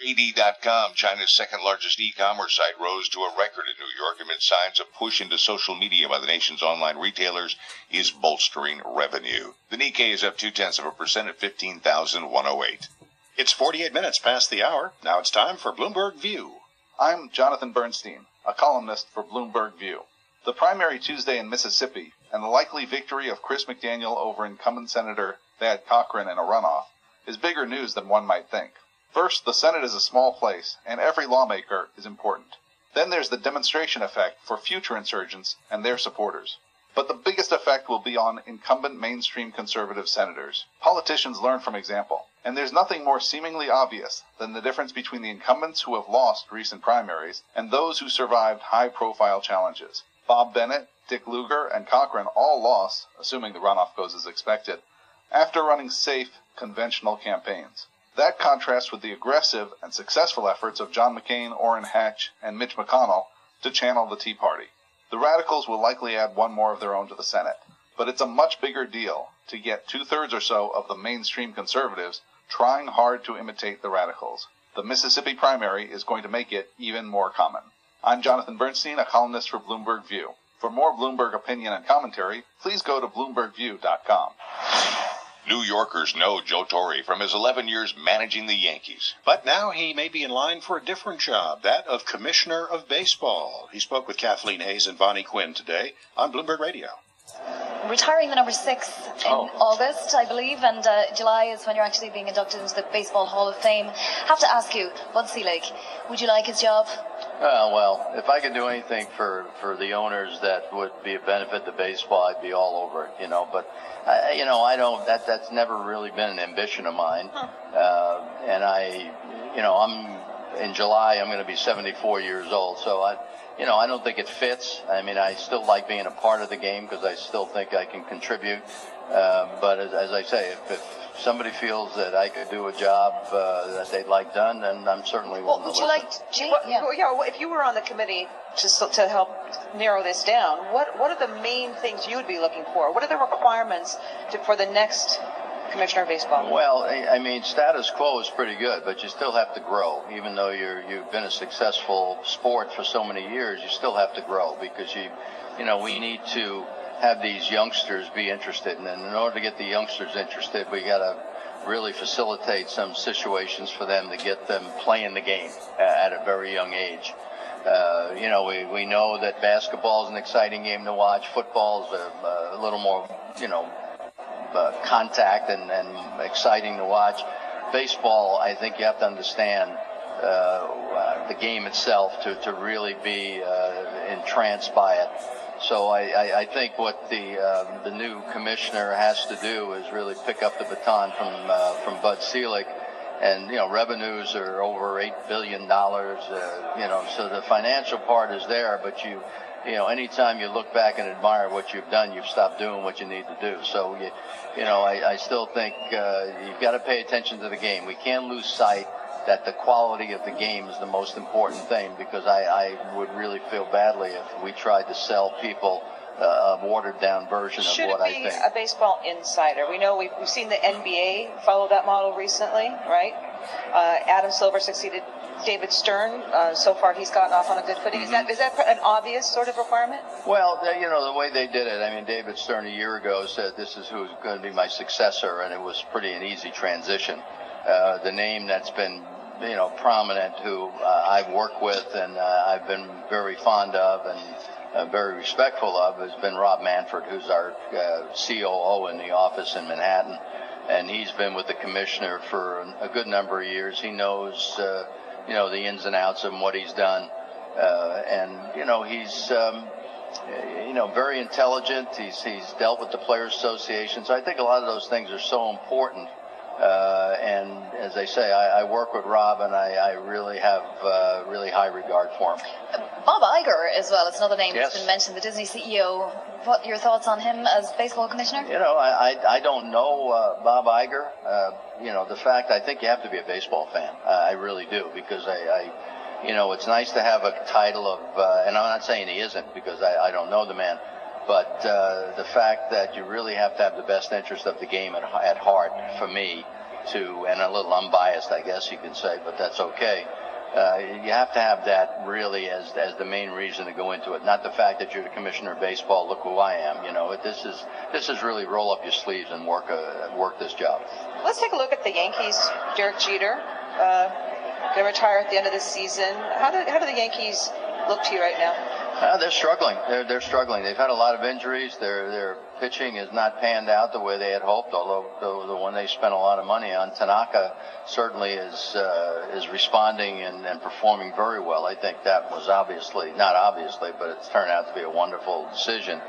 JD.com, China's second largest e-commerce site, rose to a record in New York amid signs a push into social media by the nation's online retailers is bolstering revenue. The Nikkei is up two tenths of a percent at 15,108. It's 48 minutes past the hour. Now it's time for Bloomberg View. I'm Jonathan Bernstein, a columnist for Bloomberg View. The primary Tuesday in Mississippi and the likely victory of Chris McDaniel over incumbent Senator Thad Cochran in a runoff is bigger news than one might think. First, the Senate is a small place, and every lawmaker is important. Then there's the demonstration effect for future insurgents and their supporters. But the biggest effect will be on incumbent mainstream conservative senators. Politicians learn from example, and there's nothing more seemingly obvious than the difference between the incumbents who have lost recent primaries and those who survived high profile challenges. Bob Bennett, Dick Lugar, and Cochran all lost, assuming the runoff goes as expected, after running safe, conventional campaigns. That contrasts with the aggressive and successful efforts of John McCain, Orrin Hatch, and Mitch McConnell to channel the Tea Party. The radicals will likely add one more of their own to the Senate, but it's a much bigger deal to get two thirds or so of the mainstream conservatives trying hard to imitate the radicals. The Mississippi primary is going to make it even more common. I'm Jonathan Bernstein, a columnist for Bloomberg View. For more Bloomberg opinion and commentary, please go to BloombergView.com. New Yorkers know Joe Torre from his 11 years managing the Yankees. But now he may be in line for a different job, that of Commissioner of Baseball. He spoke with Kathleen Hayes and Bonnie Quinn today on Bloomberg Radio retiring the number six in oh. August, I believe, and uh, July is when you're actually being inducted into the Baseball Hall of Fame. Have to ask you, Bud Selig, would you like his job? Uh, well, if I could do anything for, for the owners that would be a benefit to baseball, I'd be all over it, you know. But, uh, you know, I don't, that, that's never really been an ambition of mine. Huh. Uh, and I, you know, I'm, in July, I'm going to be 74 years old. So I, you know, I don't think it fits. I mean, I still like being a part of the game because I still think I can contribute. Uh, but as, as, I say, if, if, somebody feels that I could do a job uh, that they'd like done, then I'm certainly willing well, would to you like to, what, yeah. yeah, if you were on the committee to, to help narrow this down, what, what are the main things you would be looking for? What are the requirements to, for the next Commissioner of Baseball? Well, I mean, status quo is pretty good, but you still have to grow. Even though you're you've been a successful sport for so many years, you still have to grow because you, you know, we need to have these youngsters be interested, and in order to get the youngsters interested, we got to really facilitate some situations for them to get them playing the game at a very young age. Uh, you know, we, we know that basketball is an exciting game to watch. Football is a, a little more, you know, uh, contact and, and exciting to watch. Baseball, I think you have to understand uh, uh, the game itself to, to really be uh, entranced by it. So I, I, I think what the uh, the new commissioner has to do is really pick up the baton from uh, from Bud Selig, and you know revenues are over eight billion dollars. Uh, you know, so the financial part is there, but you you know, anytime you look back and admire what you've done, you've stopped doing what you need to do. So, you, you know, I, I still think uh, you've got to pay attention to the game. We can't lose sight that the quality of the game is the most important thing because I, I would really feel badly if we tried to sell people uh, a watered down version Should of what I think. Should it be a baseball insider? We know we've, we've seen the NBA follow that model recently, right? Uh, Adam Silver succeeded David Stern. Uh, so far, he's gotten off on a good footing. Mm-hmm. Is that is that an obvious sort of requirement? Well, you know the way they did it. I mean, David Stern a year ago said this is who's going to be my successor, and it was pretty an easy transition. Uh, the name that's been you know prominent, who uh, I've worked with and uh, I've been very fond of and uh, very respectful of, has been Rob Manfred, who's our uh, COO in the office in Manhattan and he's been with the commissioner for a good number of years. He knows, uh, you know, the ins and outs of what he's done, and you know, he's, um, you know, very intelligent. He's he's dealt with the players' association, so I think a lot of those things are so important as they say, I, I, work with Rob, and I, I really have uh, really high regard for him. Bob Iger, as well, it's another name yes. that's been mentioned. The Disney CEO. What your thoughts on him as baseball commissioner? You know, I I, I don't know uh, Bob Iger. Uh, you know, the fact I think you have to be a baseball fan. Uh, I really do because I. I you know, it's nice to have a title of, uh, and I'm not saying he isn't because I, I don't know the man, but uh, the fact that you really have to have the best interest of the game at, at heart for me to, and a little unbiased, I guess you can say, but that's okay. Uh, you have to have that really as as the main reason to go into it, not the fact that you're the commissioner of baseball. Look who I am. You know, this is this is really roll up your sleeves and work a, work this job. Let's take a look at the Yankees. Derek Jeter uh, going to retire at the end of the season. How do how do the Yankees look to you right now? Uh, they're struggling. They're they're struggling. They've had a lot of injuries. Their their pitching has not panned out the way they had hoped. Although the, the one they spent a lot of money on, Tanaka, certainly is uh, is responding and, and performing very well. I think that was obviously not obviously, but it's turned out to be a wonderful decision.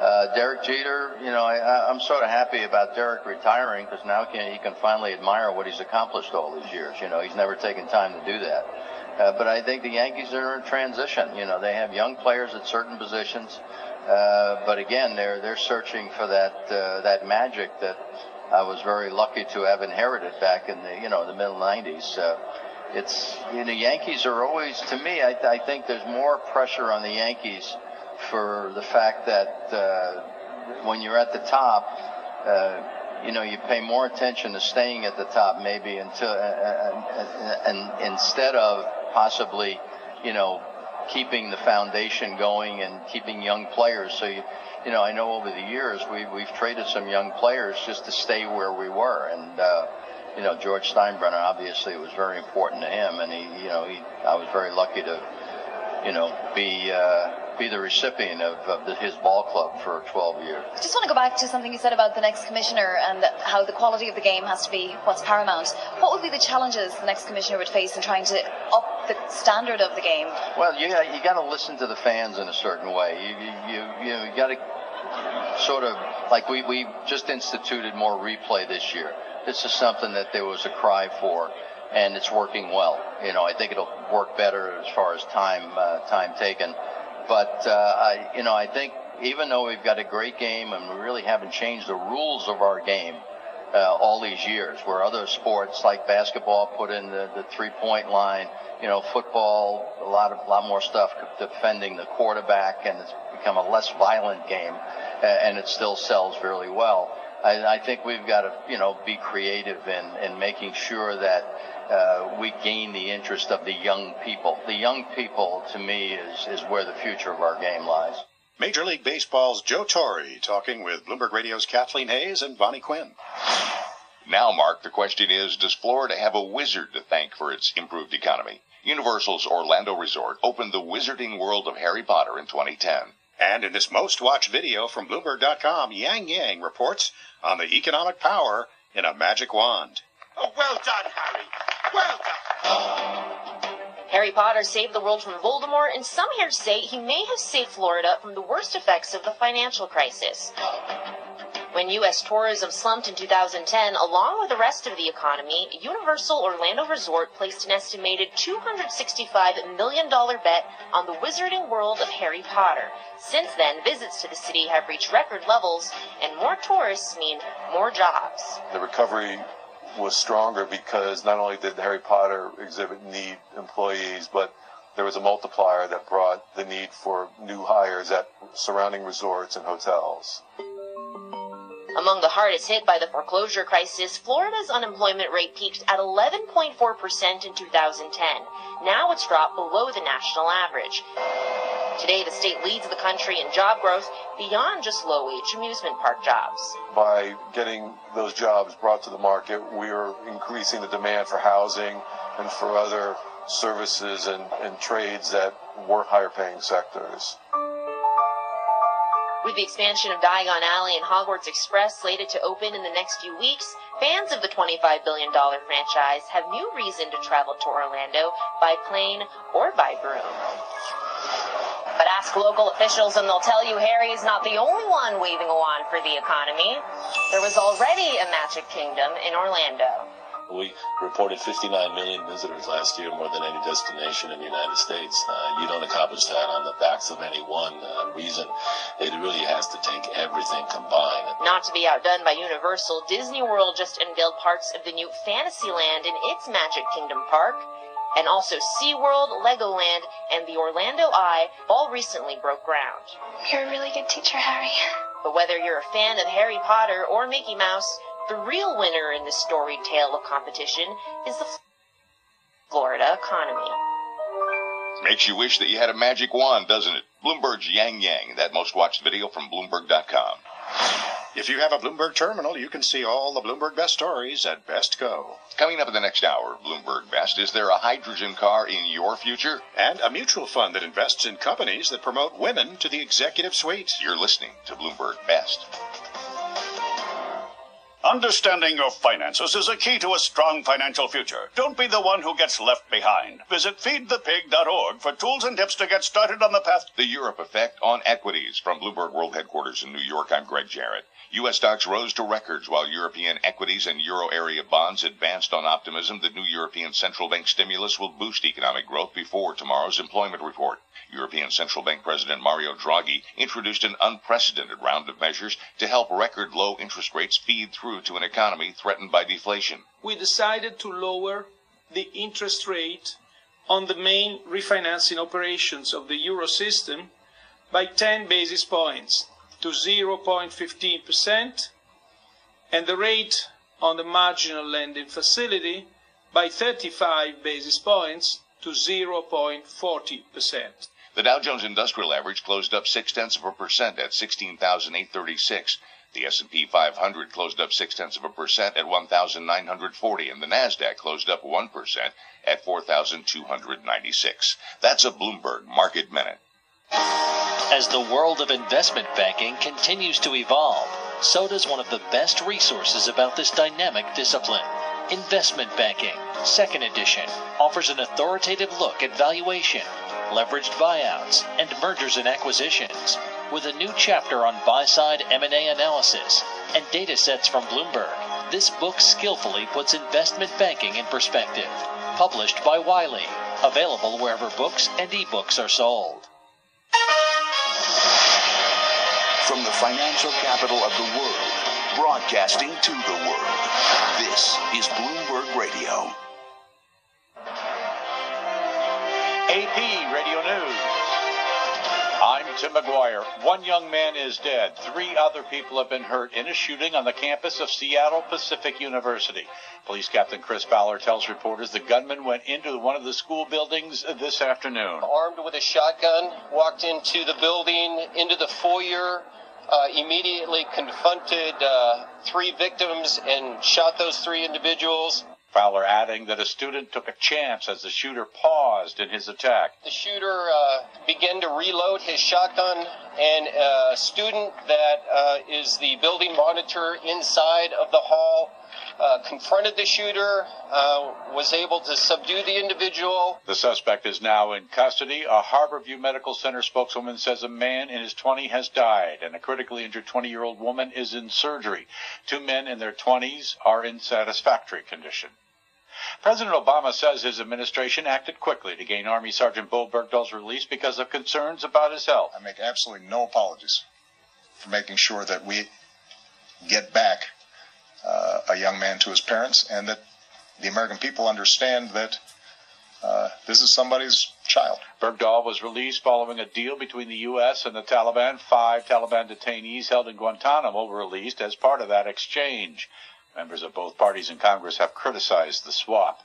Uh, Derek Jeter, you know, I, I'm sort of happy about Derek retiring because now can, he can finally admire what he's accomplished all these years. You know, he's never taken time to do that. Uh, but I think the Yankees are in transition. You know, they have young players at certain positions, uh, but again, they're they're searching for that uh, that magic that I was very lucky to have inherited back in the you know the middle '90s. Uh, it's you know Yankees are always to me. I, I think there's more pressure on the Yankees for the fact that uh, when you're at the top. Uh, you know, you pay more attention to staying at the top maybe until, uh, uh, and instead of possibly, you know, keeping the foundation going and keeping young players. So you, you know, I know over the years we we've traded some young players just to stay where we were, and uh, you know, George Steinbrenner obviously it was very important to him, and he, you know, he I was very lucky to, you know, be. Uh, be the recipient of, of the, his ball club for 12 years. I just want to go back to something you said about the next commissioner and how the quality of the game has to be what's paramount. What would be the challenges the next commissioner would face in trying to up the standard of the game? Well, you you got to listen to the fans in a certain way. You you you, you, got to sort of like we we just instituted more replay this year. This is something that there was a cry for and it's working well. You know, I think it'll work better as far as time uh, time taken. But uh, I, you know, I think even though we've got a great game and we really haven't changed the rules of our game uh, all these years, where other sports like basketball put in the, the three-point line, you know, football, a lot of a lot more stuff defending the quarterback, and it's become a less violent game, and it still sells really well. I, I think we've got to, you know, be creative in, in making sure that uh, we gain the interest of the young people. The young people, to me, is, is where the future of our game lies. Major League Baseball's Joe Torre talking with Bloomberg Radio's Kathleen Hayes and Bonnie Quinn. Now, Mark, the question is Does Florida have a wizard to thank for its improved economy? Universal's Orlando Resort opened the wizarding world of Harry Potter in 2010. And in this most watched video from Bloomberg.com, Yang Yang reports on the economic power in a magic wand. Oh, well done, Harry. Well done. Harry Potter saved the world from Voldemort, and some here say he may have saved Florida from the worst effects of the financial crisis. When U.S. tourism slumped in 2010, along with the rest of the economy, Universal Orlando Resort placed an estimated $265 million bet on the wizarding world of Harry Potter. Since then, visits to the city have reached record levels, and more tourists mean more jobs. The recovery was stronger because not only did the Harry Potter exhibit need employees, but there was a multiplier that brought the need for new hires at surrounding resorts and hotels. Among the hardest hit by the foreclosure crisis, Florida's unemployment rate peaked at 11.4% in 2010. Now it's dropped below the national average. Today, the state leads the country in job growth beyond just low wage amusement park jobs. By getting those jobs brought to the market, we are increasing the demand for housing and for other services and, and trades that were higher paying sectors. With the expansion of Diagon Alley and Hogwarts Express slated to open in the next few weeks, fans of the $25 billion franchise have new reason to travel to Orlando by plane or by broom. But ask local officials and they'll tell you Harry is not the only one waving a wand for the economy. There was already a Magic Kingdom in Orlando. We reported 59 million visitors last year, more than any destination in the United States. Uh, you don't accomplish that on the backs of any one uh, reason. It really has to take everything combined. Not to be outdone by Universal, Disney World just unveiled parts of the new Fantasyland in its Magic Kingdom park. And also SeaWorld, Legoland, and the Orlando Eye all recently broke ground. You're a really good teacher, Harry. But whether you're a fan of Harry Potter or Mickey Mouse, The real winner in this storied tale of competition is the Florida economy. Makes you wish that you had a magic wand, doesn't it? Bloomberg's Yang Yang, that most watched video from Bloomberg.com. If you have a Bloomberg terminal, you can see all the Bloomberg Best stories at Best Go. Coming up in the next hour, Bloomberg Best, is there a hydrogen car in your future? And a mutual fund that invests in companies that promote women to the executive suite. You're listening to Bloomberg Best. Understanding your finances is a key to a strong financial future. Don't be the one who gets left behind. Visit feedthepig.org for tools and tips to get started on the path. The Europe effect on equities. From Bloomberg World Headquarters in New York, I'm Greg Jarrett. U.S. stocks rose to records while European equities and euro area bonds advanced on optimism that new European Central Bank stimulus will boost economic growth before tomorrow's employment report. European Central Bank President Mario Draghi introduced an unprecedented round of measures to help record low interest rates feed through to an economy threatened by deflation. We decided to lower the interest rate on the main refinancing operations of the euro system by 10 basis points to 0.15% and the rate on the marginal lending facility by 35 basis points to 0.40%. The Dow Jones Industrial Average closed up six tenths of a percent at 16,836. The S&P 500 closed up six tenths of a percent at 1,940, and the Nasdaq closed up one percent at 4,296. That's a Bloomberg Market Minute. As the world of investment banking continues to evolve, so does one of the best resources about this dynamic discipline. Investment Banking, Second Edition, offers an authoritative look at valuation, leveraged buyouts, and mergers and acquisitions, with a new chapter on buy-side M&A analysis and data sets from Bloomberg. This book skillfully puts investment banking in perspective. Published by Wiley, available wherever books and ebooks are sold. From the financial capital of the world, broadcasting to the world. This is Bloomberg Radio. AP Radio News. I'm Tim McGuire. One young man is dead. Three other people have been hurt in a shooting on the campus of Seattle Pacific University. Police Captain Chris Fowler tells reporters the gunman went into one of the school buildings this afternoon. Armed with a shotgun, walked into the building, into the foyer, uh, immediately confronted uh, three victims and shot those three individuals. Fowler adding that a student took a chance as the shooter paused in his attack. The shooter uh, began to reload his shotgun, and a student that uh, is the building monitor inside of the hall uh, confronted the shooter, uh, was able to subdue the individual. The suspect is now in custody. A Harborview Medical Center spokeswoman says a man in his 20s has died and a critically injured 20 year old woman is in surgery. Two men in their 20s are in satisfactory condition. President Obama says his administration acted quickly to gain Army Sergeant Bo Bergdahl's release because of concerns about his health. I make absolutely no apologies for making sure that we get back uh, a young man to his parents and that the American people understand that uh, this is somebody's child. Bergdahl was released following a deal between the U.S. and the Taliban. Five Taliban detainees held in Guantanamo were released as part of that exchange. Members of both parties in Congress have criticized the swap.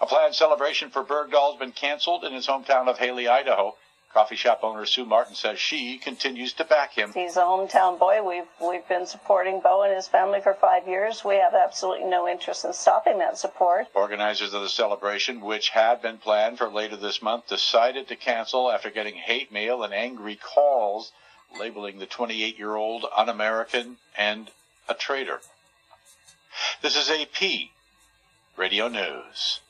A planned celebration for Bergdahl has been canceled in his hometown of Hailey, Idaho. Coffee shop owner Sue Martin says she continues to back him. He's a hometown boy. We've we've been supporting Bo and his family for five years. We have absolutely no interest in stopping that support. Organizers of the celebration, which had been planned for later this month, decided to cancel after getting hate mail and angry calls labeling the 28-year-old un-American and a traitor. This is AP Radio News.